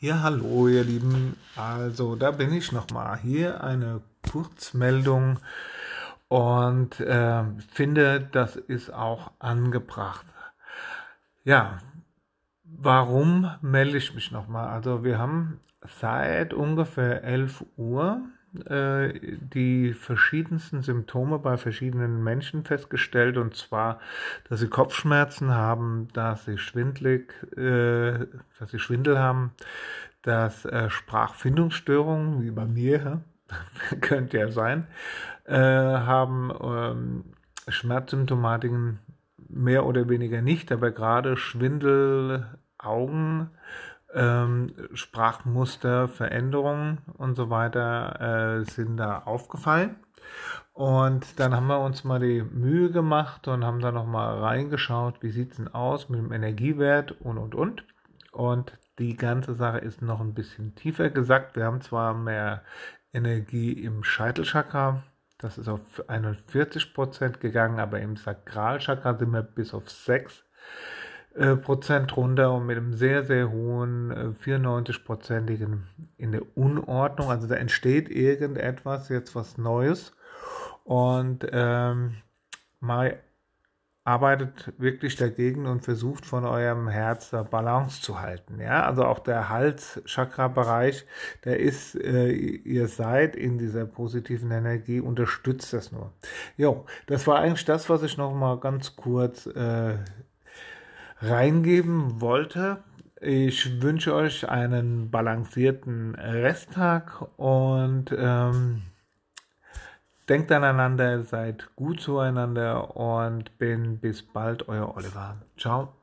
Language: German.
Ja, hallo ihr Lieben. Also da bin ich nochmal. Hier eine Kurzmeldung und äh, finde, das ist auch angebracht. Ja, warum melde ich mich nochmal? Also wir haben seit ungefähr 11 Uhr äh, die verschiedensten Symptome bei verschiedenen Menschen festgestellt. Und zwar, dass sie Kopfschmerzen haben, dass sie schwindlig, äh, dass sie Schwindel haben, dass äh, Sprachfindungsstörungen, wie bei mir, könnte ja sein, äh, haben ähm, Schmerzsymptomatiken mehr oder weniger nicht, aber gerade Schwindel, Augen, ähm, Sprachmuster, Veränderungen und so weiter äh, sind da aufgefallen. Und dann haben wir uns mal die Mühe gemacht und haben da nochmal reingeschaut, wie sieht es denn aus mit dem Energiewert und und und. Und die ganze Sache ist noch ein bisschen tiefer gesagt. Wir haben zwar mehr Energie im Scheitelchakra, das ist auf 41% gegangen, aber im Sakralchakra sind wir bis auf 6 äh, Prozent runter und mit einem sehr, sehr hohen äh, 94-prozentigen in der Unordnung. Also da entsteht irgendetwas, jetzt was Neues. Und ähm, mal arbeitet wirklich dagegen und versucht von eurem Herz Balance zu halten. Ja, also auch der Hals-Chakra-Bereich, der ist, äh, ihr seid in dieser positiven Energie, unterstützt das nur. Jo, das war eigentlich das, was ich noch mal ganz kurz äh, reingeben wollte. Ich wünsche euch einen balancierten Resttag und ähm, denkt aneinander, seid gut zueinander und bin bis bald, euer Oliver. Ciao.